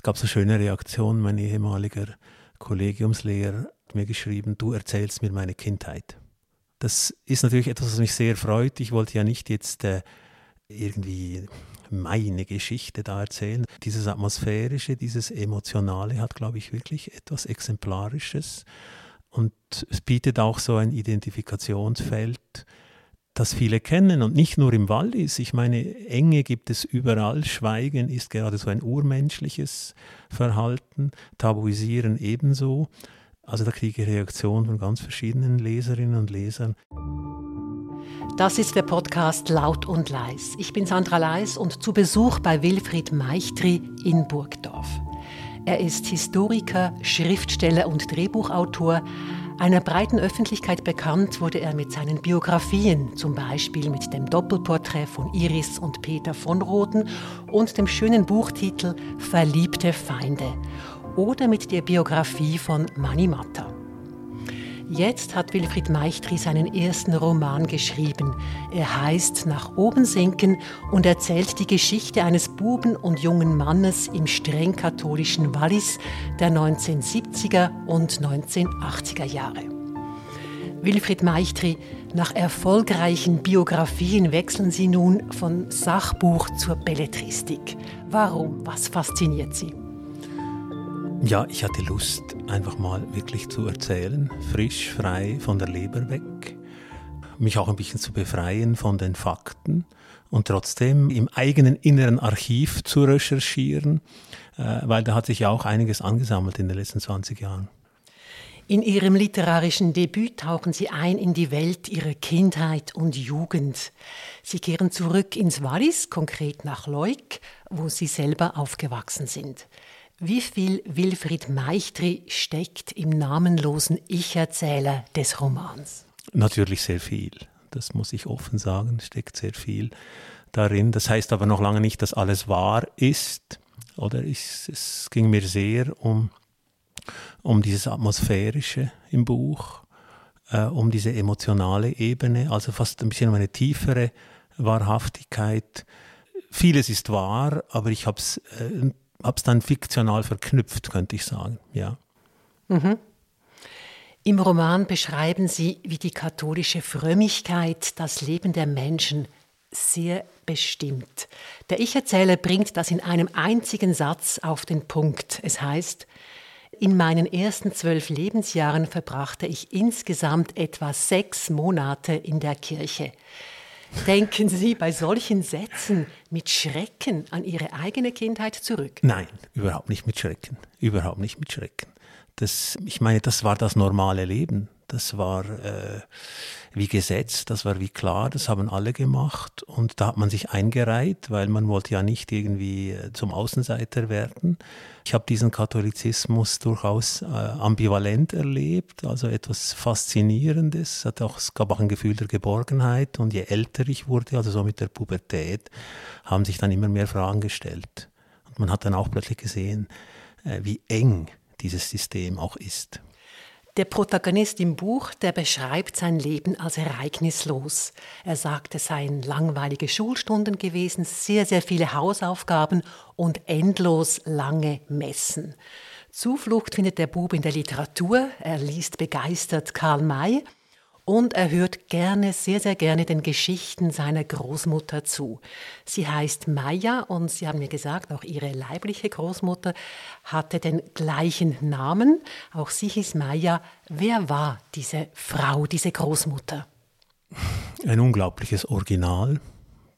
Es gab so schöne Reaktionen. Mein ehemaliger Kollegiumslehrer hat mir geschrieben, du erzählst mir meine Kindheit. Das ist natürlich etwas, was mich sehr freut. Ich wollte ja nicht jetzt äh, irgendwie meine Geschichte da erzählen. Dieses Atmosphärische, dieses Emotionale hat, glaube ich, wirklich etwas Exemplarisches. Und es bietet auch so ein Identifikationsfeld, das viele kennen und nicht nur im Wallis. Ich meine, Enge gibt es überall. Schweigen ist gerade so ein urmenschliches Verhalten, Tabuisieren ebenso. Also da kriege ich Reaktionen von ganz verschiedenen Leserinnen und Lesern. Das ist der Podcast Laut und Leis. Ich bin Sandra Leis und zu Besuch bei Wilfried Meichtri in Burgdorf. Er ist Historiker, Schriftsteller und Drehbuchautor. Einer breiten Öffentlichkeit bekannt wurde er mit seinen Biografien, zum Beispiel mit dem Doppelporträt von Iris und Peter von Roten und dem schönen Buchtitel Verliebte Feinde oder mit der Biografie von Mani Matta. Jetzt hat Wilfried Meichtri seinen ersten Roman geschrieben. Er heißt Nach oben sinken und erzählt die Geschichte eines Buben und jungen Mannes im streng katholischen Wallis der 1970er und 1980er Jahre. Wilfried Meichtri, nach erfolgreichen Biografien wechseln Sie nun von Sachbuch zur Belletristik. Warum? Was fasziniert Sie? Ja, ich hatte Lust, einfach mal wirklich zu erzählen, frisch, frei von der Leber weg, mich auch ein bisschen zu befreien von den Fakten und trotzdem im eigenen inneren Archiv zu recherchieren, äh, weil da hat sich ja auch einiges angesammelt in den letzten 20 Jahren. In Ihrem literarischen Debüt tauchen Sie ein in die Welt Ihrer Kindheit und Jugend. Sie kehren zurück ins Wallis, konkret nach Leuk, wo Sie selber aufgewachsen sind. Wie viel Wilfried Meichtri steckt im namenlosen Ich-Erzähler des Romans? Natürlich sehr viel. Das muss ich offen sagen, steckt sehr viel darin. Das heißt aber noch lange nicht, dass alles wahr ist. Oder ich, es ging mir sehr um, um dieses Atmosphärische im Buch, äh, um diese emotionale Ebene, also fast ein bisschen um eine tiefere Wahrhaftigkeit. Vieles ist wahr, aber ich habe es äh, habe es dann fiktional verknüpft, könnte ich sagen, ja. Mhm. Im Roman beschreiben Sie, wie die katholische Frömmigkeit das Leben der Menschen sehr bestimmt. Der Ich-Erzähler bringt das in einem einzigen Satz auf den Punkt. Es heißt, in meinen ersten zwölf Lebensjahren verbrachte ich insgesamt etwa sechs Monate in der Kirche. Denken Sie bei solchen Sätzen mit Schrecken an Ihre eigene Kindheit zurück? Nein, überhaupt nicht mit Schrecken. Überhaupt nicht mit Schrecken. Das, ich meine, das war das normale Leben. Das war äh, wie gesetzt, das war wie klar, das haben alle gemacht. Und da hat man sich eingereiht, weil man wollte ja nicht irgendwie äh, zum Außenseiter werden. Ich habe diesen Katholizismus durchaus äh, ambivalent erlebt, also etwas Faszinierendes. Hat auch, es gab auch ein Gefühl der Geborgenheit. Und je älter ich wurde, also so mit der Pubertät, haben sich dann immer mehr Fragen gestellt. Und man hat dann auch plötzlich gesehen, äh, wie eng dieses System auch ist. Der Protagonist im Buch, der beschreibt sein Leben als ereignislos. Er sagt, es seien langweilige Schulstunden gewesen, sehr, sehr viele Hausaufgaben und endlos lange Messen. Zuflucht findet der Bub in der Literatur. Er liest begeistert Karl May und er hört gerne, sehr, sehr gerne den Geschichten seiner Großmutter zu. Sie heißt Maya und Sie haben mir gesagt, auch ihre leibliche Großmutter hatte den gleichen Namen. Auch sie hieß Maya. Wer war diese Frau, diese Großmutter? Ein unglaubliches Original.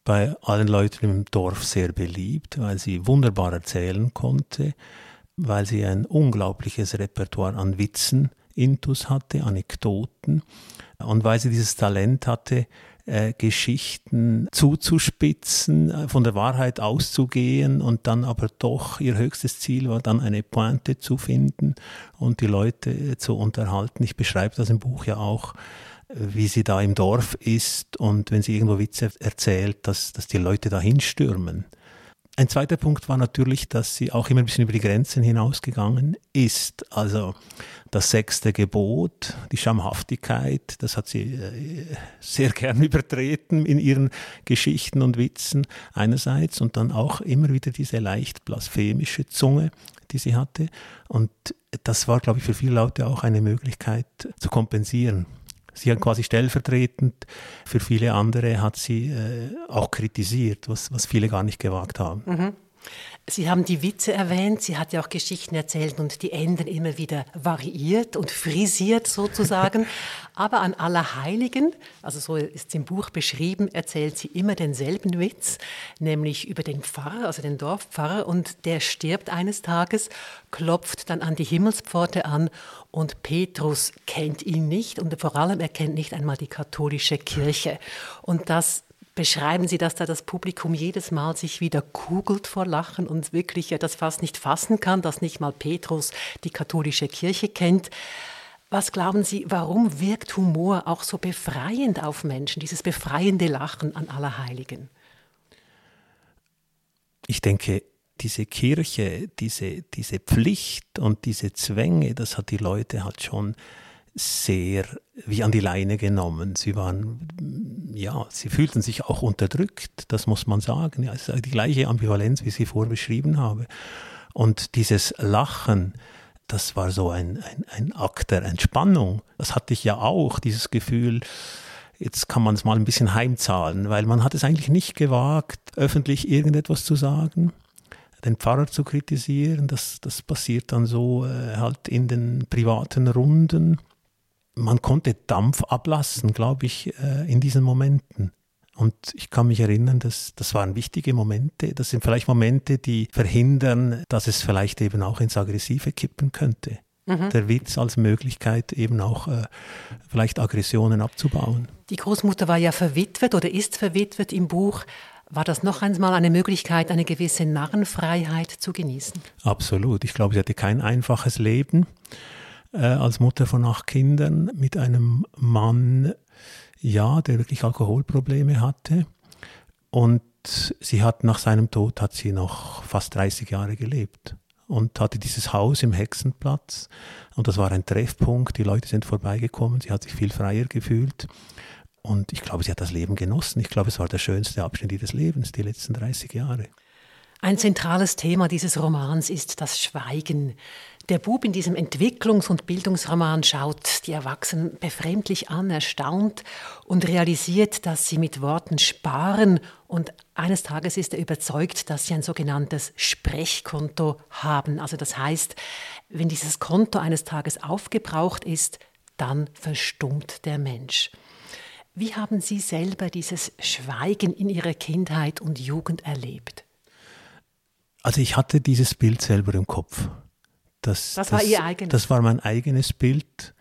Bei allen Leuten im Dorf sehr beliebt, weil sie wunderbar erzählen konnte, weil sie ein unglaubliches Repertoire an Witzen intus hatte, Anekdoten und weil sie dieses Talent hatte, äh, Geschichten zuzuspitzen, äh, von der Wahrheit auszugehen und dann aber doch ihr höchstes Ziel war, dann eine Pointe zu finden und die Leute äh, zu unterhalten. Ich beschreibe das im Buch ja auch, äh, wie sie da im Dorf ist und wenn sie irgendwo Witze erzählt, dass, dass die Leute da hinstürmen. Ein zweiter Punkt war natürlich, dass sie auch immer ein bisschen über die Grenzen hinausgegangen ist. Also das sechste Gebot, die Schamhaftigkeit, das hat sie äh, sehr gern übertreten in ihren Geschichten und Witzen einerseits und dann auch immer wieder diese leicht blasphemische Zunge, die sie hatte. Und das war, glaube ich, für viele Leute auch eine Möglichkeit zu kompensieren. Sie hat quasi stellvertretend für viele andere hat sie äh, auch kritisiert, was, was viele gar nicht gewagt haben. Mhm. Sie haben die Witze erwähnt, sie hat ja auch Geschichten erzählt und die Enden immer wieder variiert und frisiert sozusagen. Aber an Allerheiligen, also so ist es im Buch beschrieben, erzählt sie immer denselben Witz, nämlich über den Pfarrer, also den Dorfpfarrer, und der stirbt eines Tages, klopft dann an die Himmelspforte an und Petrus kennt ihn nicht und vor allem er kennt nicht einmal die katholische Kirche. Und das beschreiben Sie, dass da das Publikum jedes Mal sich wieder kugelt vor Lachen und wirklich ja, das fast nicht fassen kann, dass nicht mal Petrus die katholische Kirche kennt. Was glauben Sie, warum wirkt Humor auch so befreiend auf Menschen, dieses befreiende Lachen an Allerheiligen? Ich denke, diese Kirche, diese, diese Pflicht und diese Zwänge, das hat die Leute halt schon sehr wie an die Leine genommen. Sie waren, ja, sie fühlten sich auch unterdrückt, das muss man sagen. Ja, es ist die gleiche Ambivalenz, wie ich sie vorher beschrieben habe. Und dieses Lachen, das war so ein, ein, ein Akt der Entspannung. Das hatte ich ja auch, dieses Gefühl, jetzt kann man es mal ein bisschen heimzahlen, weil man hat es eigentlich nicht gewagt, öffentlich irgendetwas zu sagen den Pfarrer zu kritisieren. Das, das passiert dann so äh, halt in den privaten Runden man konnte Dampf ablassen, glaube ich, äh, in diesen Momenten. Und ich kann mich erinnern, dass das waren wichtige Momente. Das sind vielleicht Momente, die verhindern, dass es vielleicht eben auch ins Aggressive kippen könnte. Mhm. Der Witz als Möglichkeit, eben auch äh, vielleicht Aggressionen abzubauen. Die Großmutter war ja verwitwet oder ist verwitwet im Buch. War das noch einmal eine Möglichkeit, eine gewisse Narrenfreiheit zu genießen? Absolut. Ich glaube, sie hatte kein einfaches Leben als Mutter von acht Kindern mit einem Mann, ja, der wirklich Alkoholprobleme hatte. Und sie hat nach seinem Tod hat sie noch fast 30 Jahre gelebt und hatte dieses Haus im Hexenplatz und das war ein Treffpunkt. Die Leute sind vorbeigekommen. Sie hat sich viel freier gefühlt. Und ich glaube, sie hat das Leben genossen. Ich glaube, es war der schönste Abschnitt ihres Lebens, die letzten 30 Jahre. Ein zentrales Thema dieses Romans ist das Schweigen. Der Bub in diesem Entwicklungs- und Bildungsroman schaut die Erwachsenen befremdlich an, erstaunt und realisiert, dass sie mit Worten sparen und eines Tages ist er überzeugt, dass sie ein sogenanntes Sprechkonto haben. Also das heißt, wenn dieses Konto eines Tages aufgebraucht ist, dann verstummt der Mensch. Wie haben Sie selber dieses Schweigen in Ihrer Kindheit und Jugend erlebt? Also ich hatte dieses Bild selber im Kopf. Das, das, das war Ihr eigenes? Das war mein eigenes Bild,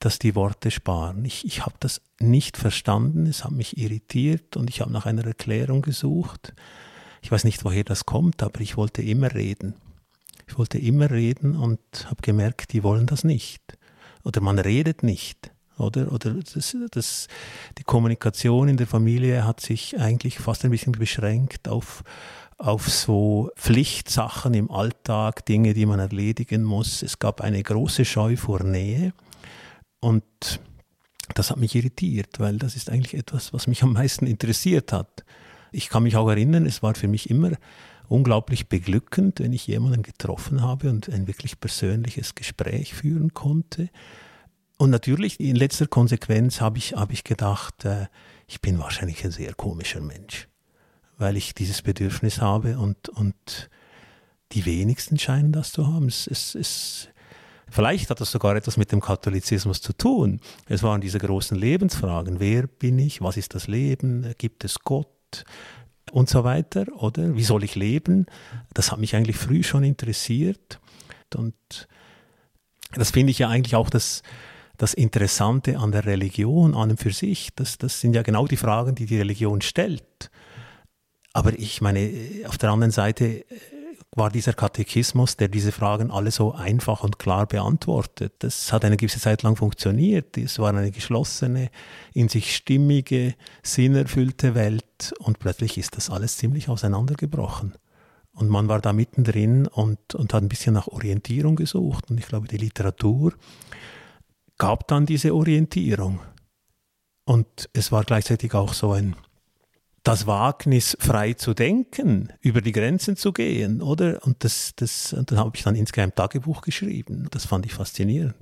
dass die Worte sparen. Ich, ich habe das nicht verstanden, es hat mich irritiert und ich habe nach einer Erklärung gesucht. Ich weiß nicht, woher das kommt, aber ich wollte immer reden. Ich wollte immer reden und habe gemerkt, die wollen das nicht. Oder man redet nicht. Oder, oder das, das, die Kommunikation in der Familie hat sich eigentlich fast ein bisschen beschränkt auf auf so Pflichtsachen im Alltag, Dinge, die man erledigen muss. Es gab eine große Scheu vor Nähe und das hat mich irritiert, weil das ist eigentlich etwas, was mich am meisten interessiert hat. Ich kann mich auch erinnern, es war für mich immer unglaublich beglückend, wenn ich jemanden getroffen habe und ein wirklich persönliches Gespräch führen konnte. Und natürlich, in letzter Konsequenz habe ich, habe ich gedacht, äh, ich bin wahrscheinlich ein sehr komischer Mensch weil ich dieses Bedürfnis habe und, und die wenigsten scheinen das zu haben. Es, es, es, vielleicht hat das sogar etwas mit dem Katholizismus zu tun. Es waren diese großen Lebensfragen. Wer bin ich? Was ist das Leben? Gibt es Gott? Und so weiter, oder? Wie soll ich leben? Das hat mich eigentlich früh schon interessiert. Und das finde ich ja eigentlich auch das, das Interessante an der Religion an und für sich. Das, das sind ja genau die Fragen, die die Religion stellt. Aber ich meine, auf der anderen Seite äh, war dieser Katechismus, der diese Fragen alle so einfach und klar beantwortet. Das hat eine gewisse Zeit lang funktioniert. Es war eine geschlossene, in sich stimmige, sinnerfüllte Welt und plötzlich ist das alles ziemlich auseinandergebrochen. Und man war da mittendrin und, und hat ein bisschen nach Orientierung gesucht. Und ich glaube, die Literatur gab dann diese Orientierung. Und es war gleichzeitig auch so ein, das Wagnis, frei zu denken, über die Grenzen zu gehen, oder? Und das, das, und dann habe ich dann insgeheim Tagebuch geschrieben. Das fand ich faszinierend.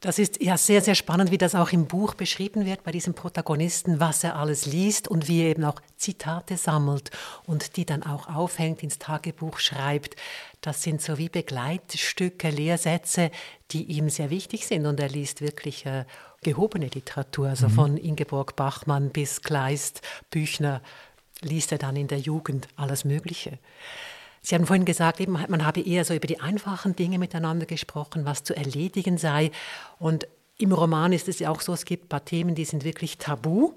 Das ist ja sehr, sehr spannend, wie das auch im Buch beschrieben wird bei diesem Protagonisten, was er alles liest und wie er eben auch Zitate sammelt und die dann auch aufhängt, ins Tagebuch schreibt. Das sind so wie Begleitstücke, Lehrsätze, die ihm sehr wichtig sind und er liest wirklich äh, gehobene Literatur, also mhm. von Ingeborg Bachmann bis Kleist, Büchner, liest er dann in der Jugend alles Mögliche. Sie haben vorhin gesagt, eben, man habe eher so über die einfachen Dinge miteinander gesprochen, was zu erledigen sei. Und im Roman ist es ja auch so, es gibt ein paar Themen, die sind wirklich tabu.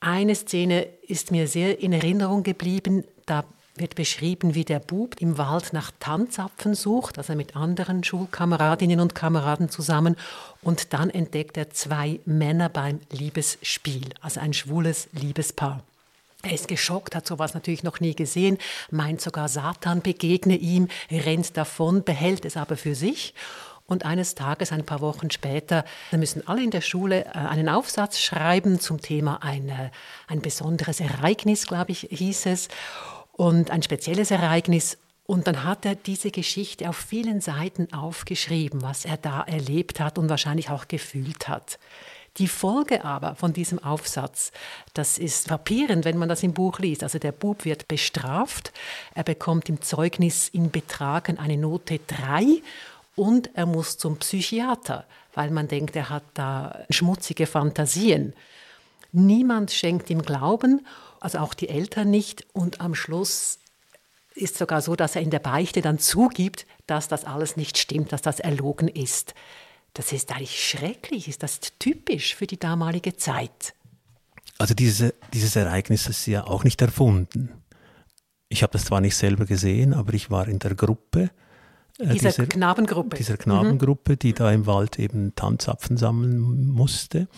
Eine Szene ist mir sehr in Erinnerung geblieben. Da wird beschrieben, wie der Bub im Wald nach Tanzapfen sucht, also mit anderen Schulkameradinnen und Kameraden zusammen. Und dann entdeckt er zwei Männer beim Liebesspiel, also ein schwules Liebespaar. Er ist geschockt, hat sowas natürlich noch nie gesehen, meint sogar Satan begegne ihm, rennt davon, behält es aber für sich. Und eines Tages, ein paar Wochen später, müssen alle in der Schule äh, einen Aufsatz schreiben zum Thema ein, ein besonderes Ereignis, glaube ich, hieß es, und ein spezielles Ereignis. Und dann hat er diese Geschichte auf vielen Seiten aufgeschrieben, was er da erlebt hat und wahrscheinlich auch gefühlt hat. Die Folge aber von diesem Aufsatz, das ist frappierend, wenn man das im Buch liest. Also der Bub wird bestraft, er bekommt im Zeugnis in Betragen eine Note 3 und er muss zum Psychiater, weil man denkt, er hat da schmutzige Fantasien. Niemand schenkt ihm Glauben, also auch die Eltern nicht. Und am Schluss ist sogar so, dass er in der Beichte dann zugibt, dass das alles nicht stimmt, dass das erlogen ist. Das ist eigentlich schrecklich, ist das typisch für die damalige Zeit. Also diese, dieses Ereignis ist ja auch nicht erfunden. Ich habe das zwar nicht selber gesehen, aber ich war in der Gruppe. Äh, dieser, dieser, Knabengruppe. Dieser Knabengruppe, mhm. die da im Wald eben Tanzapfen sammeln musste.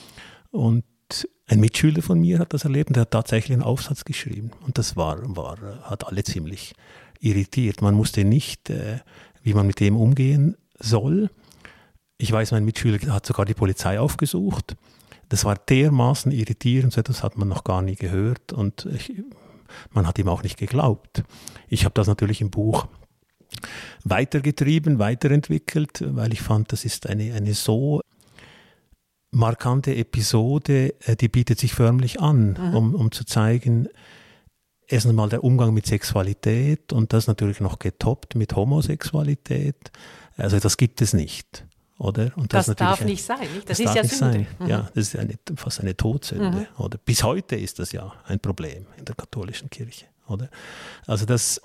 Und ein Mitschüler von mir hat das erlebt und der hat tatsächlich einen Aufsatz geschrieben. Und das war, war, hat alle ziemlich irritiert. Man wusste nicht, äh, wie man mit dem umgehen soll. Ich weiß, mein Mitschüler hat sogar die Polizei aufgesucht. Das war dermaßen irritierend, so etwas hat man noch gar nie gehört und ich, man hat ihm auch nicht geglaubt. Ich habe das natürlich im Buch weitergetrieben, weiterentwickelt, weil ich fand, das ist eine, eine so markante Episode, äh, die bietet sich förmlich an, um, um zu zeigen, erstens einmal der Umgang mit Sexualität und das natürlich noch getoppt mit Homosexualität. Also das gibt es nicht. Oder? Und das, das darf ein, nicht sein, nicht? Das, das ist ja Sünde. Sein. Mhm. Ja, das ist eine, fast eine Todsünde. Mhm. Oder? Bis heute ist das ja ein Problem in der katholischen Kirche. Oder? Also das,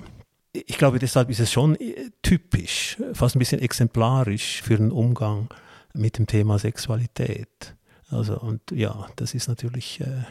ich glaube, deshalb ist es schon äh, typisch, fast ein bisschen exemplarisch für den Umgang mit dem Thema Sexualität. Also und ja, das ist natürlich äh,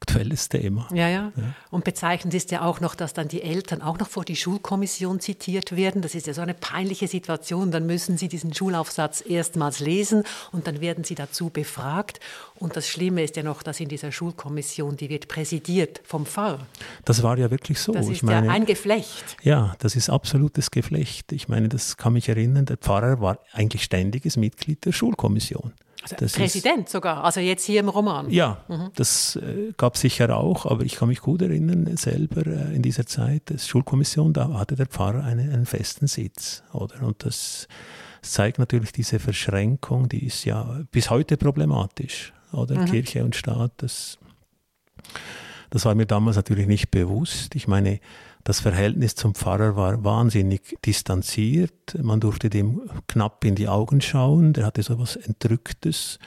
aktuelles Thema. Ja, ja, ja. Und bezeichnend ist ja auch noch, dass dann die Eltern auch noch vor die Schulkommission zitiert werden. Das ist ja so eine peinliche Situation. Dann müssen sie diesen Schulaufsatz erstmals lesen und dann werden sie dazu befragt. Und das Schlimme ist ja noch, dass in dieser Schulkommission, die wird präsidiert vom Pfarrer. Das war ja wirklich so. Das ist meine, ja ein Geflecht. Ja, das ist absolutes Geflecht. Ich meine, das kann mich erinnern, der Pfarrer war eigentlich ständiges Mitglied der Schulkommission. Also das Präsident ist, sogar, also jetzt hier im Roman. Ja, mhm. das äh, gab es sicher auch, aber ich kann mich gut erinnern, selber äh, in dieser Zeit, der Schulkommission, da hatte der Pfarrer eine, einen festen Sitz, oder? Und das zeigt natürlich diese Verschränkung, die ist ja bis heute problematisch, oder? Mhm. Kirche und Staat, das, das war mir damals natürlich nicht bewusst. Ich meine, das Verhältnis zum Pfarrer war wahnsinnig distanziert. Man durfte dem knapp in die Augen schauen. Der hatte so etwas Entrücktes.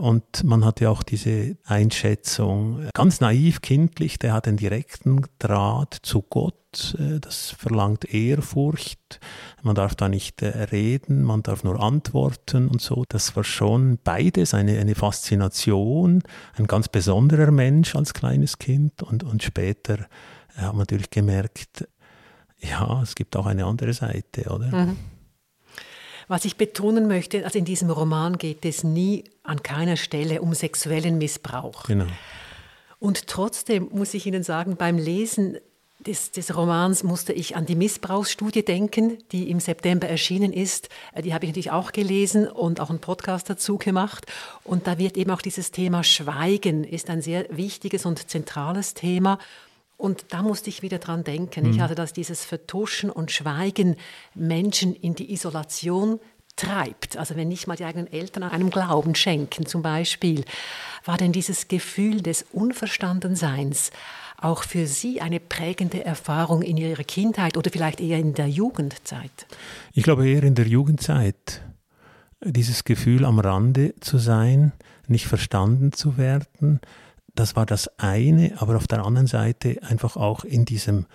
Und man hatte auch diese Einschätzung, ganz naiv, kindlich, der hat einen direkten Draht zu Gott, äh, das verlangt Ehrfurcht, man darf da nicht äh, reden, man darf nur antworten und so. Das war schon beides eine, eine Faszination, ein ganz besonderer Mensch als kleines Kind und, und später haben wir natürlich gemerkt, ja, es gibt auch eine andere Seite, oder? Mhm. Was ich betonen möchte, also in diesem Roman geht es nie an keiner Stelle um sexuellen Missbrauch. Genau. Und trotzdem muss ich Ihnen sagen, beim Lesen des, des, Romans musste ich an die Missbrauchsstudie denken, die im September erschienen ist. Äh, die habe ich natürlich auch gelesen und auch einen Podcast dazu gemacht. Und da wird eben auch dieses Thema Schweigen ist ein sehr wichtiges und zentrales Thema. Und da musste ich wieder dran denken. Mhm. Ich hatte, dass dieses Vertuschen und Schweigen Menschen in die Isolation treibt. Also wenn nicht mal die eigenen Eltern einem Glauben schenken zum Beispiel, war denn dieses Gefühl des Unverstandenseins auch für Sie eine prägende Erfahrung in Ihrer Kindheit oder vielleicht eher in der Jugendzeit? Ich glaube eher in der Jugendzeit. Dieses Gefühl am Rande zu sein, nicht verstanden zu werden, das war das eine, aber auf der anderen Seite einfach auch in diesem,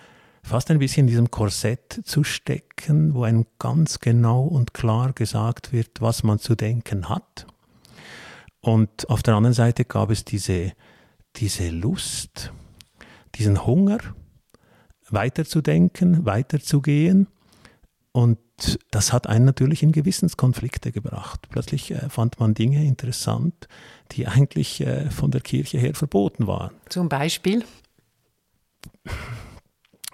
fast ein bisschen in diesem Korsett zu stecken, wo einem ganz genau und klar gesagt wird, was man zu denken hat. Und auf der anderen Seite gab es diese, diese Lust, diesen Hunger, weiterzudenken, weiterzugehen. Und das hat einen natürlich in Gewissenskonflikte gebracht. Plötzlich äh, fand man Dinge interessant, die eigentlich äh, von der Kirche her verboten waren. Zum Beispiel?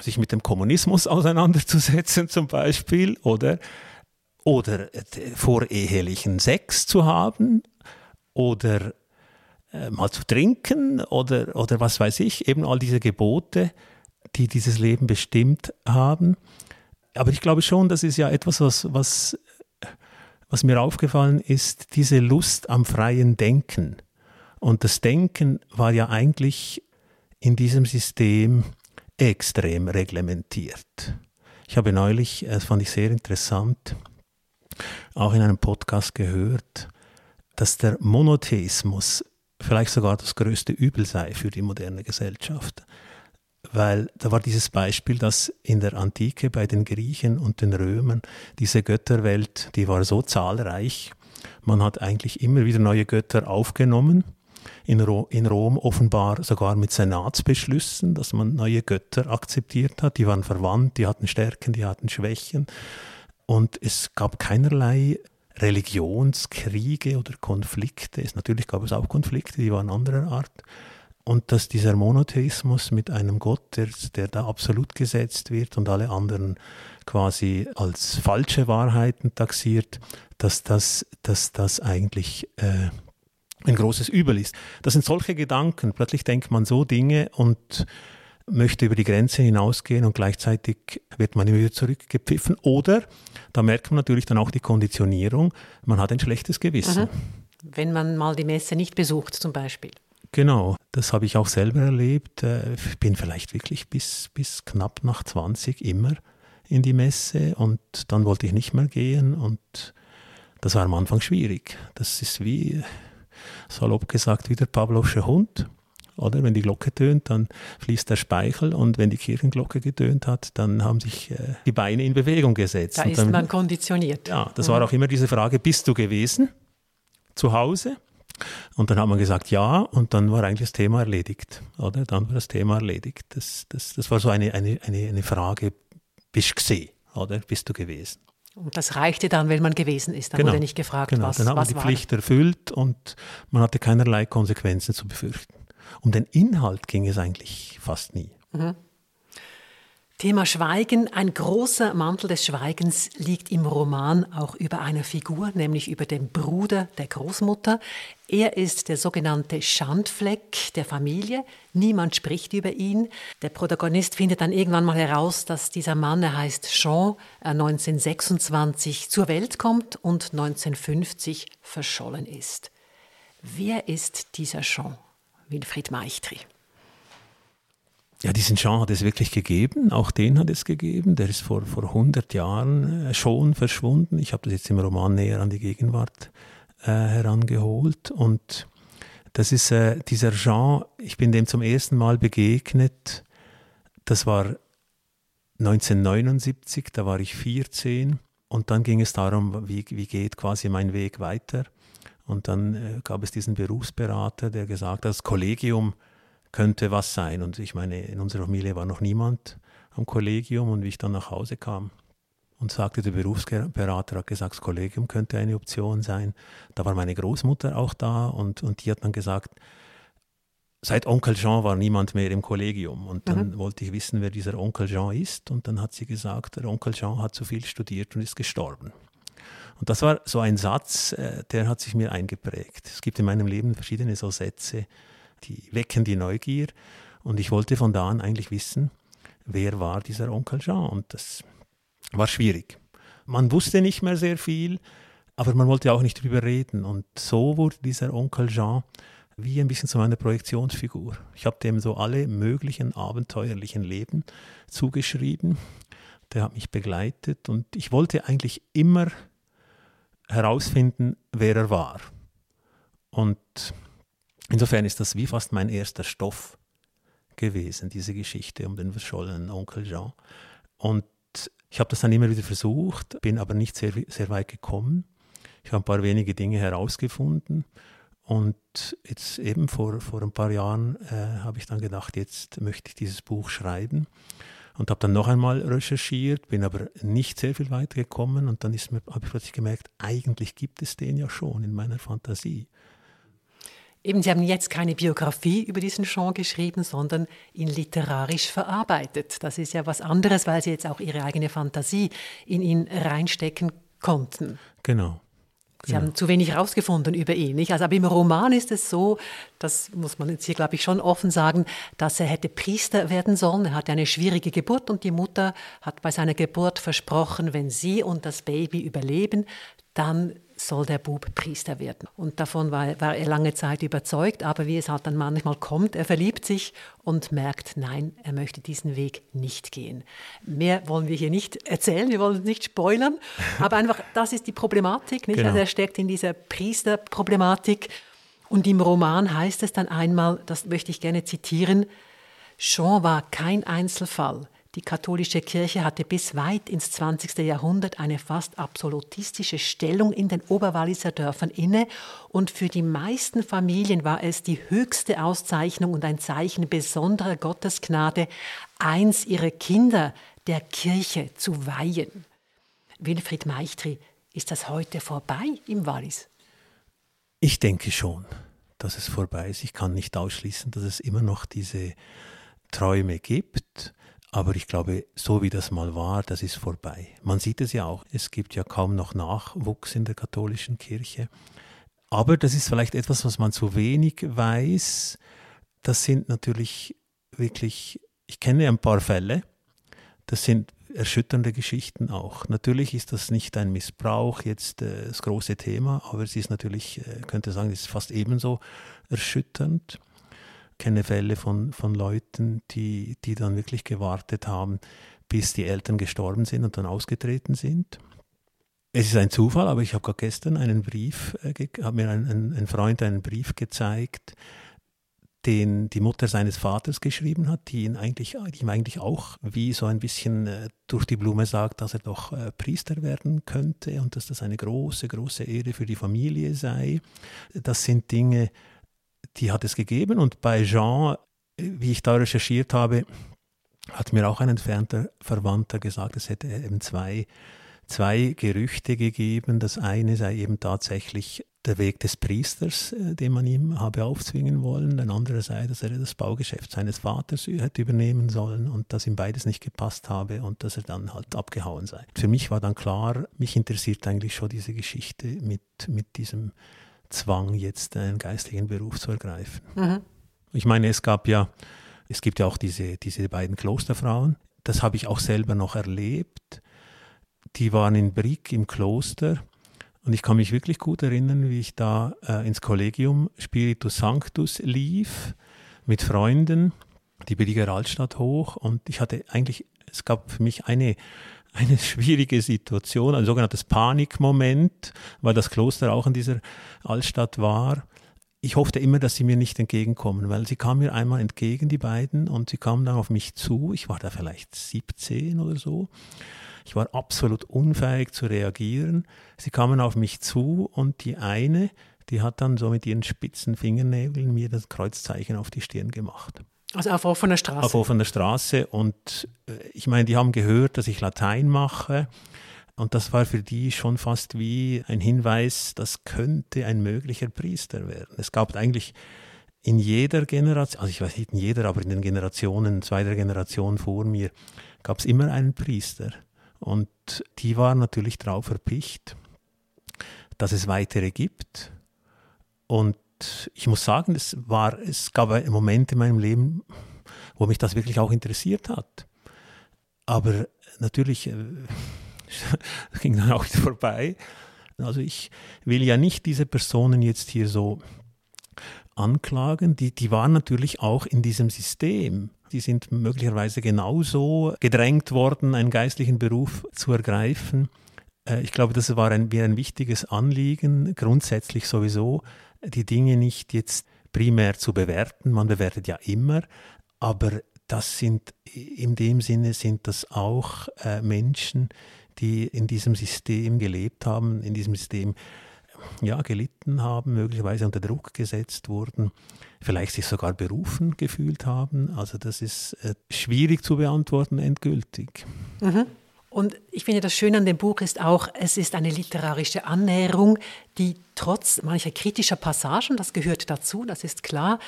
Sich mit dem Kommunismus auseinanderzusetzen, zum Beispiel, oder, oder äh, vorehelichen Sex zu haben, oder äh, mal zu trinken oder, oder was weiß ich, eben all diese Gebote, die dieses Leben bestimmt haben. Aber ich glaube schon, das ist ja etwas, was, was, was mir aufgefallen ist, diese Lust am freien Denken. Und das Denken war ja eigentlich in diesem System extrem reglementiert. Ich habe neulich, das fand ich sehr interessant, auch in einem Podcast gehört, dass der Monotheismus vielleicht sogar das größte Übel sei für die moderne Gesellschaft. Weil da war dieses Beispiel, dass in der Antike bei den Griechen und den Römern diese Götterwelt, die war so zahlreich, man hat eigentlich immer wieder neue Götter aufgenommen. In, Ro in Rom offenbar sogar mit Senatsbeschlüssen, dass man neue Götter akzeptiert hat. Die waren verwandt, die hatten Stärken, die hatten Schwächen. Und es gab keinerlei Religionskriege oder Konflikte. Es, natürlich gab es auch Konflikte, die waren anderer Art. Und dass dieser Monotheismus mit einem Gott, der, der da absolut gesetzt wird und alle anderen quasi als falsche Wahrheiten taxiert, dass das, dass das eigentlich äh, ein großes Übel ist. Das sind solche Gedanken. Plötzlich denkt man so Dinge und möchte über die Grenze hinausgehen und gleichzeitig wird man wieder zurückgepfiffen. Oder, da merkt man natürlich dann auch die Konditionierung, man hat ein schlechtes Gewissen. Mhm. Wenn man mal die Messe nicht besucht zum Beispiel. Genau, das habe ich auch selber erlebt. Äh, ich bin vielleicht wirklich bis, bis knapp nach 20 immer in die Messe und dann wollte ich nicht mehr gehen und das war am Anfang schwierig. Das ist wie, salopp gesagt, wie der Pavlovsche Hund. Oder wenn die Glocke tönt, dann fließt der Speichel und wenn die Kirchenglocke getönt hat, dann haben sich äh, die Beine in Bewegung gesetzt. Da und ist dann, man konditioniert. Ja, das mhm. war auch immer diese Frage, bist du gewesen zu Hause? Und dann hat man gesagt, ja, und dann war eigentlich das Thema erledigt, oder? Dann war das Thema erledigt. Das, das, das war so eine, eine, eine, eine Frage, bist du gesehen, oder? Bist du gewesen? Und das reichte dann, wenn man gewesen ist. Dann genau, wurde nicht gefragt, genau. was Dann hat man die Pflicht erfüllt und man hatte keinerlei Konsequenzen zu befürchten. Um den Inhalt ging es eigentlich fast nie. Mhm. Thema Schweigen. Ein großer Mantel des Schweigens liegt im Roman auch über einer Figur, nämlich über den Bruder der Großmutter. Er ist der sogenannte Schandfleck der Familie. Niemand spricht über ihn. Der Protagonist findet dann irgendwann mal heraus, dass dieser Mann, er heißt Jean, 1926 zur Welt kommt und 1950 verschollen ist. Wer ist dieser Jean? Wilfried Meichtri. Ja, diesen Jean hat es wirklich gegeben, auch den hat es gegeben. Der ist vor, vor 100 Jahren äh, schon verschwunden. Ich habe das jetzt im Roman näher an die Gegenwart äh, herangeholt. Und das ist äh, dieser Jean, ich bin dem zum ersten Mal begegnet. Das war 1979, da war ich 14. Und dann ging es darum, wie, wie geht quasi mein Weg weiter. Und dann äh, gab es diesen Berufsberater, der gesagt hat, das Kollegium könnte was sein. Und ich meine, in unserer Familie war noch niemand am Kollegium. Und wie ich dann nach Hause kam und sagte, der Berufsberater hat gesagt, das Kollegium könnte eine Option sein. Da war meine Großmutter auch da und, und die hat dann gesagt, seit Onkel Jean war niemand mehr im Kollegium. Und dann mhm. wollte ich wissen, wer dieser Onkel Jean ist. Und dann hat sie gesagt, der Onkel Jean hat zu viel studiert und ist gestorben. Und das war so ein Satz, äh, der hat sich mir eingeprägt. Es gibt in meinem Leben verschiedene so Sätze, die wecken die Neugier. Und ich wollte von da an eigentlich wissen, wer war dieser Onkel Jean. Und das war schwierig. Man wusste nicht mehr sehr viel, aber man wollte auch nicht drüber reden. Und so wurde dieser Onkel Jean wie ein bisschen zu meiner Projektionsfigur. Ich habe dem so alle möglichen abenteuerlichen Leben zugeschrieben. Der hat mich begleitet und ich wollte eigentlich immer herausfinden, wer er war. Und insofern ist das wie fast mein erster Stoff gewesen, diese Geschichte um den verschollenen Onkel Jean. Und ich habe das dann immer wieder versucht, bin aber nicht sehr, sehr weit gekommen. Ich habe ein paar wenige Dinge herausgefunden und jetzt eben vor, vor ein paar Jahren äh, habe ich dann gedacht, jetzt möchte ich dieses Buch schreiben und habe dann noch einmal recherchiert, bin aber nicht sehr viel weiter gekommen und dann habe ich plötzlich gemerkt, eigentlich gibt es den ja schon in meiner Fantasie. Eben, Sie haben jetzt keine Biografie über diesen Jean geschrieben, sondern ihn literarisch verarbeitet. Das ist ja was anderes, weil Sie jetzt auch Ihre eigene Fantasie in ihn reinstecken konnten. Genau. Sie haben zu wenig herausgefunden über ihn. Nicht? Also, aber im Roman ist es so, das muss man jetzt hier, glaube ich, schon offen sagen, dass er hätte Priester werden sollen. Er hatte eine schwierige Geburt und die Mutter hat bei seiner Geburt versprochen, wenn sie und das Baby überleben, dann soll der Bub Priester werden. Und davon war, war, er lange Zeit überzeugt, aber wie es halt dann manchmal kommt, er verliebt sich und merkt, nein, er möchte diesen Weg nicht gehen. Mehr wollen wir hier nicht erzählen, wir wollen nicht spoilern, aber einfach, das ist die Problematik, nicht? Genau. Also er steckt in dieser Priesterproblematik. Und im Roman heißt es dann einmal, das möchte ich gerne zitieren, Jean war kein Einzelfall. Die katholische Kirche hatte bis weit ins 20. Jahrhundert eine fast absolutistische Stellung in den Oberwalliser Dörfern inne und für die meisten Familien war es die höchste Auszeichnung und ein Zeichen besonderer Gottesgnade, eins ihrer Kinder der Kirche zu weihen. Wilfried Meichtri, ist das heute vorbei im Wallis? Ich denke schon, dass es vorbei ist. Ich kann nicht ausschließen, dass es immer noch diese Träume gibt. Aber ich glaube, so wie das mal war, das ist vorbei. Man sieht es ja auch. Es gibt ja kaum noch Nachwuchs in der katholischen Kirche. Aber das ist vielleicht etwas, was man zu wenig weiß. Das sind natürlich wirklich, ich kenne ein paar Fälle. Das sind erschütternde Geschichten auch. Natürlich ist das nicht ein Missbrauch, jetzt äh, das große Thema, aber es ist natürlich, äh, könnte sagen, es ist fast ebenso erschütternd kenne Fälle von, von Leuten, die, die dann wirklich gewartet haben, bis die Eltern gestorben sind und dann ausgetreten sind. Es ist ein Zufall, aber ich habe gerade gestern einen Brief, äh, habe mir ein, ein, ein, Freund einen Brief gezeigt, den die Mutter seines Vaters geschrieben hat, die, ihn eigentlich, die ihm eigentlich auch wie so ein bisschen äh, durch die Blume sagt, dass er doch äh, Priester werden könnte und dass das eine große, große Ehre für die Familie sei. Das sind Dinge, die hat es gegeben. Und bei Jean, wie ich da recherchiert habe, hat mir auch ein entfernter Verwandter gesagt, es hätte eben zwei, zwei Gerüchte gegeben. Das eine sei eben tatsächlich der Weg des Priesters, äh, den man ihm habe aufzwingen wollen. Ein anderer sei, dass er das Baugeschäft seines Vaters hätte übernehmen sollen und dass ihm beides nicht gepasst habe und dass er dann halt abgehauen sei. Für mich war dann klar, mich interessiert eigentlich schon diese Geschichte mit, mit diesem Zwang, jetzt einen geistlichen Beruf zu ergreifen. Mhm. Ich meine, es gab ja, es gibt ja auch diese, diese beiden Klosterfrauen. Das habe ich auch selber noch erlebt. Die waren in Brick im Kloster und ich kann mich wirklich gut erinnern, wie ich da äh, ins Kollegium Spiritus Sanctus lief mit Freunden, die Brigger Altstadt hoch und ich hatte eigentlich, es gab für mich eine eine schwierige Situation, ein sogenanntes Panikmoment, weil das Kloster auch in dieser Altstadt war. Ich hoffte immer, dass sie mir nicht entgegenkommen, weil sie kamen mir einmal entgegen, die beiden, und sie kamen dann auf mich zu. Ich war da vielleicht 17 oder so. Ich war absolut unfähig zu reagieren. Sie kamen auf mich zu und die eine, die hat dann so mit ihren spitzen Fingernägeln mir das Kreuzzeichen auf die Stirn gemacht. Also auf offener Straße. Auf offener Straße. Und äh, ich meine, die haben gehört, dass ich Latein mache. Und das war für die schon fast wie ein Hinweis, das könnte ein möglicher Priester werden. Es gab eigentlich in jeder Generation, also ich weiß nicht in jeder, aber in den Generationen, zwei der Generationen vor mir, gab es immer einen Priester. Und die waren natürlich darauf erpicht, dass es weitere gibt. Und ich muss sagen, es, war, es gab einen Moment in meinem Leben, wo mich das wirklich auch interessiert hat. Aber natürlich äh, ging dann auch vorbei. Also ich will ja nicht diese Personen jetzt hier so anklagen. Die, die waren natürlich auch in diesem System. Die sind möglicherweise genauso gedrängt worden, einen geistlichen Beruf zu ergreifen. Äh, ich glaube, das war ein, mir ein wichtiges Anliegen, grundsätzlich sowieso, die Dinge nicht jetzt primär zu bewerten. Man bewertet ja immer, aber das sind in dem Sinne sind das auch äh, Menschen, die in diesem System gelebt haben, in diesem System ja, gelitten haben, möglicherweise unter Druck gesetzt wurden, vielleicht sich sogar berufen gefühlt haben. Also das ist äh, schwierig zu beantworten endgültig. Mhm. Und ich finde, das Schöne an dem Buch ist auch, es ist eine literarische Annäherung, die trotz mancher kritischer Passagen, das gehört dazu, das ist klar,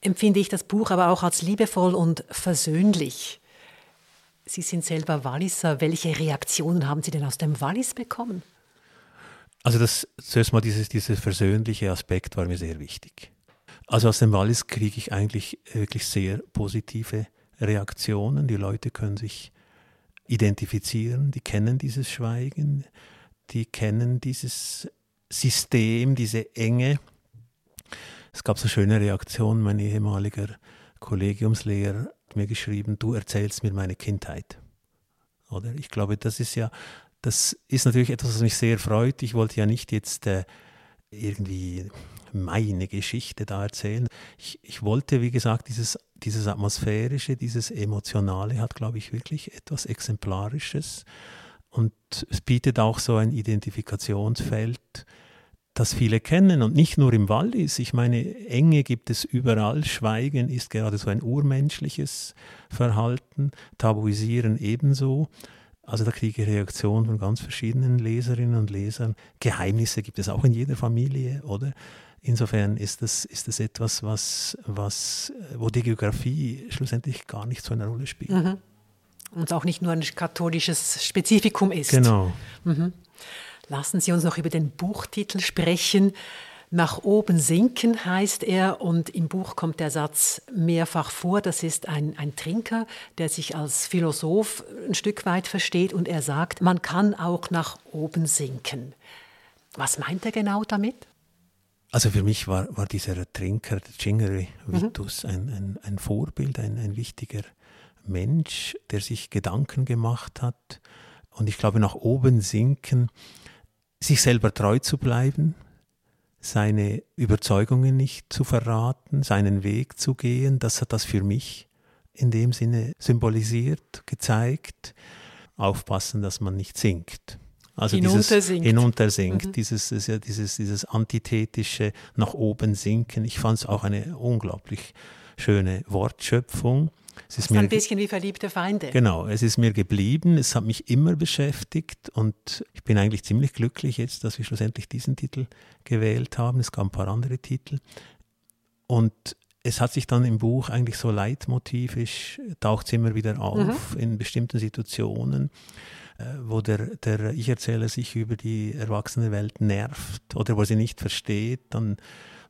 empfinde ich das Buch aber auch als liebevoll und versöhnlich. Sie sind selber Walliser. Welche Reaktionen haben Sie denn aus dem Wallis bekommen? Also das zuerst mal dieses, dieser versöhnliche Aspekt war mir sehr wichtig. Also aus dem Wallis kriege ich eigentlich wirklich sehr positive Reaktionen. Die Leute können sich identifizieren, die kennen dieses Schweigen, die kennen dieses System, diese Enge. Es gab so schöne Reaktionen, mein ehemaliger Kollegiumslehrer hat mir geschrieben, du erzählst mir meine Kindheit. Oder ich glaube, das ist ja das ist natürlich etwas, was mich sehr freut. Ich wollte ja nicht jetzt äh, irgendwie meine Geschichte da erzählen. Ich, ich wollte, wie gesagt, dieses, dieses Atmosphärische, dieses Emotionale hat, glaube ich, wirklich etwas Exemplarisches. Und es bietet auch so ein Identifikationsfeld, das viele kennen und nicht nur im Wallis. Ich meine, Enge gibt es überall. Schweigen ist gerade so ein urmenschliches Verhalten, Tabuisieren ebenso. Also da kriege ich Reaktionen von ganz verschiedenen Leserinnen und Lesern. Geheimnisse gibt es auch in jeder Familie, oder? Insofern ist das, ist das etwas, was, was, wo die Geografie schlussendlich gar nicht so eine Rolle spielt. Mhm. Und auch nicht nur ein katholisches Spezifikum ist. Genau. Mhm. Lassen Sie uns noch über den Buchtitel sprechen. Nach oben sinken heißt er und im Buch kommt der Satz mehrfach vor. Das ist ein, ein Trinker, der sich als Philosoph ein Stück weit versteht und er sagt, man kann auch nach oben sinken. Was meint er genau damit? Also für mich war, war dieser Trinker, der Chingeri Vitus, mhm. ein, ein, ein Vorbild, ein, ein wichtiger Mensch, der sich Gedanken gemacht hat. Und ich glaube, nach oben sinken, sich selber treu zu bleiben, seine Überzeugungen nicht zu verraten, seinen Weg zu gehen. Das hat das für mich in dem Sinne symbolisiert, gezeigt. Aufpassen, dass man nicht sinkt. Also hinuntersinkt. Dieses hinuntersinkt, mhm. dieses, ja, dieses, dieses antithetische nach oben sinken. Ich fand es auch eine unglaublich schöne Wortschöpfung. Es ist, ist mir, ein bisschen wie verliebte Feinde. Genau, es ist mir geblieben, es hat mich immer beschäftigt und ich bin eigentlich ziemlich glücklich jetzt, dass wir schlussendlich diesen Titel gewählt haben. Es gab ein paar andere Titel. Und es hat sich dann im Buch eigentlich so leitmotivisch, taucht es immer wieder auf mhm. in bestimmten Situationen, wo der, der Ich-Erzähler sich über die erwachsene Welt nervt oder wo sie nicht versteht, dann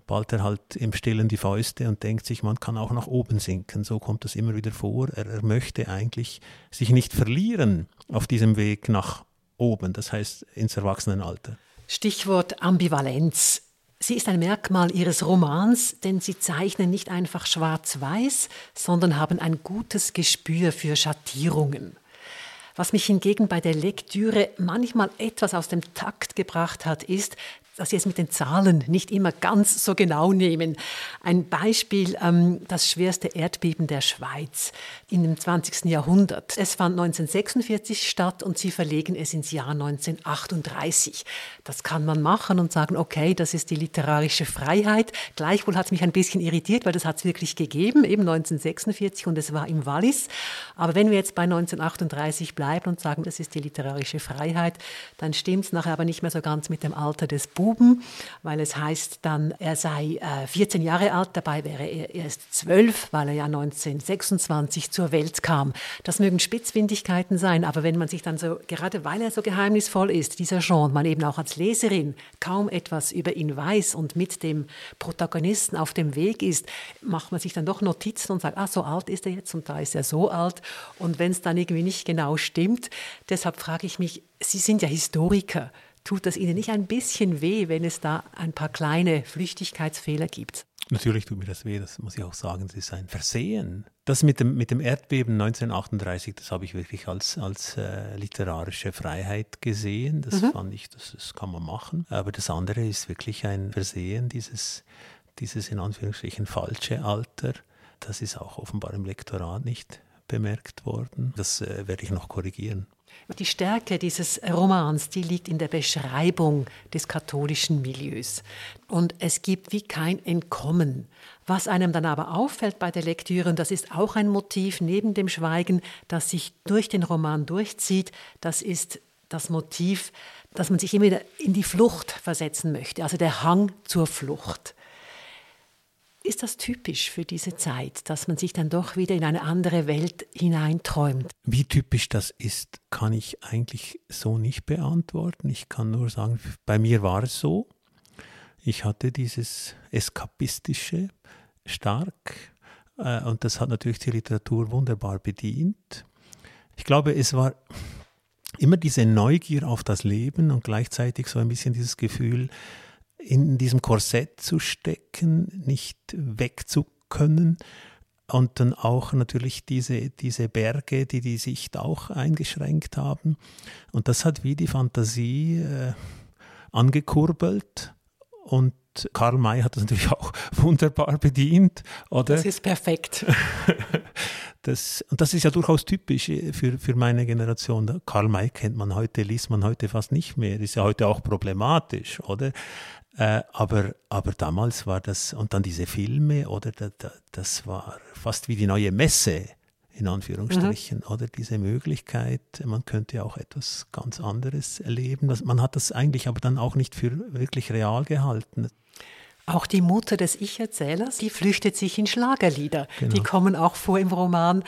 ballt er halt im Stillen die Fäuste und denkt sich, man kann auch nach oben sinken. So kommt das immer wieder vor. Er, er möchte eigentlich sich nicht verlieren auf diesem Weg nach oben, das heißt ins Erwachsenenalter. Stichwort Ambivalenz. Sie ist ein Merkmal Ihres Romans, denn Sie zeichnen nicht einfach schwarz-weiß, sondern haben ein gutes Gespür für Schattierungen. Was mich hingegen bei der Lektüre manchmal etwas aus dem Takt gebracht hat, ist, dass Sie es mit den Zahlen nicht immer ganz so genau nehmen. Ein Beispiel, ähm, das schwerste Erdbeben der Schweiz in dem 20. Jahrhundert. Es fand 1946 statt und Sie verlegen es ins Jahr 1938. Das kann man machen und sagen, okay, das ist die literarische Freiheit. Gleichwohl hat es mich ein bisschen irritiert, weil das hat es wirklich gegeben, eben 1946 und es war im Wallis. Aber wenn wir jetzt bei 1938 bleiben und sagen, das ist die literarische Freiheit, dann stimmt es nachher aber nicht mehr so ganz mit dem Alter des Buches. Buben, weil es heißt dann, er sei äh, 14 Jahre alt, dabei wäre er erst 12, weil er ja 1926 zur Welt kam. Das mögen Spitzfindigkeiten sein, aber wenn man sich dann so, gerade weil er so geheimnisvoll ist, dieser Jean, man eben auch als Leserin kaum etwas über ihn weiß und mit dem Protagonisten auf dem Weg ist, macht man sich dann doch Notizen und sagt, ah, so alt ist er jetzt und da ist er so alt. Und wenn es dann irgendwie nicht genau stimmt, deshalb frage ich mich, Sie sind ja Historiker. Tut das Ihnen nicht ein bisschen weh, wenn es da ein paar kleine Flüchtigkeitsfehler gibt? Natürlich tut mir das weh, das muss ich auch sagen, das ist ein Versehen. Das mit dem, mit dem Erdbeben 1938, das habe ich wirklich als, als äh, literarische Freiheit gesehen. Das mhm. fand ich, das, das kann man machen. Aber das andere ist wirklich ein Versehen, dieses, dieses in Anführungsstrichen falsche Alter. Das ist auch offenbar im Lektorat nicht bemerkt worden. Das äh, werde ich noch korrigieren. Die Stärke dieses Romans, die liegt in der Beschreibung des katholischen Milieus. Und es gibt wie kein Entkommen. Was einem dann aber auffällt bei der Lektüre, und das ist auch ein Motiv neben dem Schweigen, das sich durch den Roman durchzieht, das ist das Motiv, dass man sich immer wieder in die Flucht versetzen möchte, also der Hang zur Flucht. Ist das typisch für diese Zeit, dass man sich dann doch wieder in eine andere Welt hineinträumt? Wie typisch das ist, kann ich eigentlich so nicht beantworten. Ich kann nur sagen, bei mir war es so. Ich hatte dieses Eskapistische stark äh, und das hat natürlich die Literatur wunderbar bedient. Ich glaube, es war immer diese Neugier auf das Leben und gleichzeitig so ein bisschen dieses Gefühl, in diesem Korsett zu stecken, nicht wegzukönnen. Und dann auch natürlich diese, diese Berge, die die Sicht auch eingeschränkt haben. Und das hat wie die Fantasie äh, angekurbelt. Und Karl May hat das natürlich auch wunderbar bedient, oder? Das ist perfekt. Das, und das ist ja durchaus typisch äh, für, für meine Generation. Karl May kennt man heute, liest man heute fast nicht mehr. Ist ja heute auch problematisch, oder? Äh, aber, aber damals war das, und dann diese Filme, oder da, da, das war fast wie die neue Messe, in Anführungsstrichen, mhm. oder diese Möglichkeit, man könnte auch etwas ganz anderes erleben. Man hat das eigentlich aber dann auch nicht für wirklich real gehalten. Auch die Mutter des Ich-Erzählers, die flüchtet sich in Schlagerlieder. Genau. Die kommen auch vor im Roman.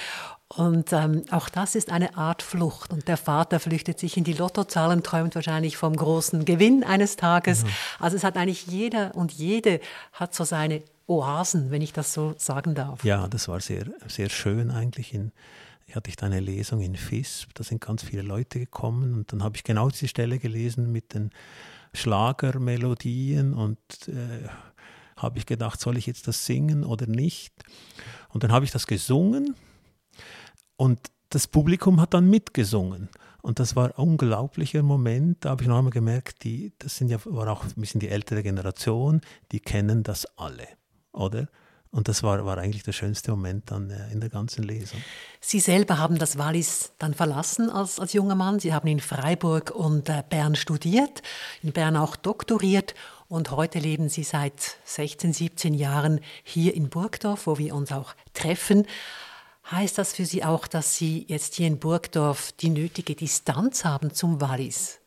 Und ähm, auch das ist eine Art Flucht. Und der Vater flüchtet sich in die Lottozahlen, träumt wahrscheinlich vom großen Gewinn eines Tages. Mhm. Also es hat eigentlich jeder und jede hat so seine Oasen, wenn ich das so sagen darf. Ja, das war sehr, sehr schön eigentlich. In, ich hatte eine Lesung in FISP, da sind ganz viele Leute gekommen und dann habe ich genau diese Stelle gelesen mit den Schlagermelodien und äh, habe ich gedacht, soll ich jetzt das singen oder nicht? Und dann habe ich das gesungen und das Publikum hat dann mitgesungen. Und das war ein unglaublicher Moment. Da habe ich noch einmal gemerkt, die, das sind ja, war auch ein bisschen die ältere Generation, die kennen das alle, oder? Und das war, war eigentlich der schönste Moment dann äh, in der ganzen Lesung. Sie selber haben das Wallis dann verlassen als, als junger Mann. Sie haben in Freiburg und äh, Bern studiert, in Bern auch doktoriert und heute leben Sie seit 16, 17 Jahren hier in Burgdorf, wo wir uns auch treffen. Heißt das für Sie auch, dass Sie jetzt hier in Burgdorf die nötige Distanz haben zum Wallis?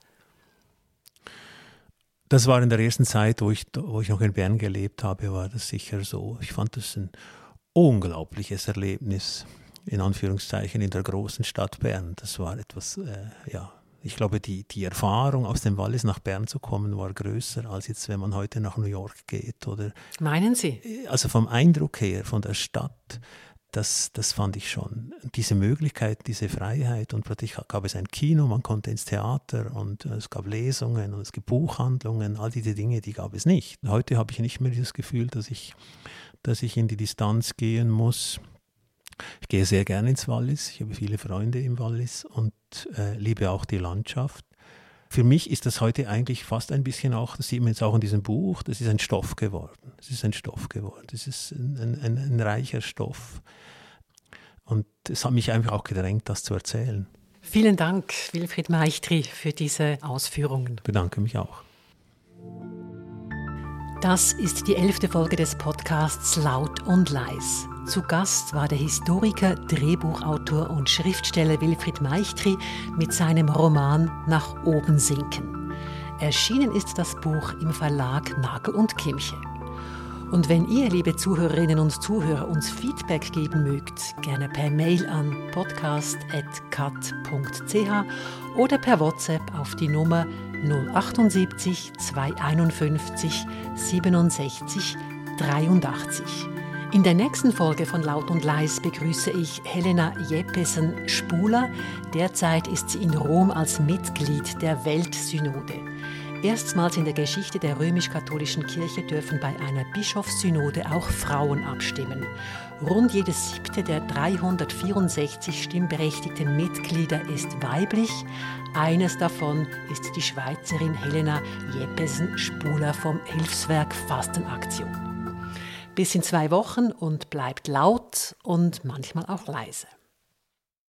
Das war in der ersten Zeit, wo ich, wo ich noch in Bern gelebt habe, war das sicher so. Ich fand das ein unglaubliches Erlebnis, in Anführungszeichen, in der großen Stadt Bern. Das war etwas, äh, ja, ich glaube, die, die Erfahrung aus dem Wallis nach Bern zu kommen, war größer, als jetzt, wenn man heute nach New York geht. Oder, Meinen Sie? Also vom Eindruck her, von der Stadt das, das fand ich schon. Diese Möglichkeit, diese Freiheit und plötzlich gab es ein Kino, man konnte ins Theater und es gab Lesungen und es gibt Buchhandlungen, all diese Dinge, die gab es nicht. Heute habe ich nicht mehr dieses Gefühl, dass ich, dass ich in die Distanz gehen muss. Ich gehe sehr gerne ins Wallis, ich habe viele Freunde im Wallis und äh, liebe auch die Landschaft für mich ist das heute eigentlich fast ein bisschen auch, das sieht man jetzt auch in diesem Buch, das ist ein Stoff geworden. Das ist ein Stoff geworden. Das ist ein, ein, ein reicher Stoff. Und es hat mich einfach auch gedrängt, das zu erzählen. Vielen Dank, Wilfried Meichtri, für diese Ausführungen. Ich bedanke mich auch. Das ist die elfte Folge des Podcasts Laut und Leis. Zu Gast war der Historiker, Drehbuchautor und Schriftsteller Wilfried Meichtri mit seinem Roman Nach oben sinken. Erschienen ist das Buch im Verlag Nagel und Kimche. Und wenn ihr, liebe Zuhörerinnen und Zuhörer, uns Feedback geben mögt, gerne per Mail an podcast.cat.ch oder per WhatsApp auf die Nummer 078 251 67 83. In der nächsten Folge von Laut und Leis begrüße ich Helena Jeppesen-Spuler. Derzeit ist sie in Rom als Mitglied der Weltsynode. Erstmals in der Geschichte der römisch-katholischen Kirche dürfen bei einer Bischofssynode auch Frauen abstimmen. Rund jedes siebte der 364 stimmberechtigten Mitglieder ist weiblich. Eines davon ist die Schweizerin Helena Jeppesen-Spuler vom Hilfswerk Fastenaktion. Bis in zwei Wochen und bleibt laut und manchmal auch leise.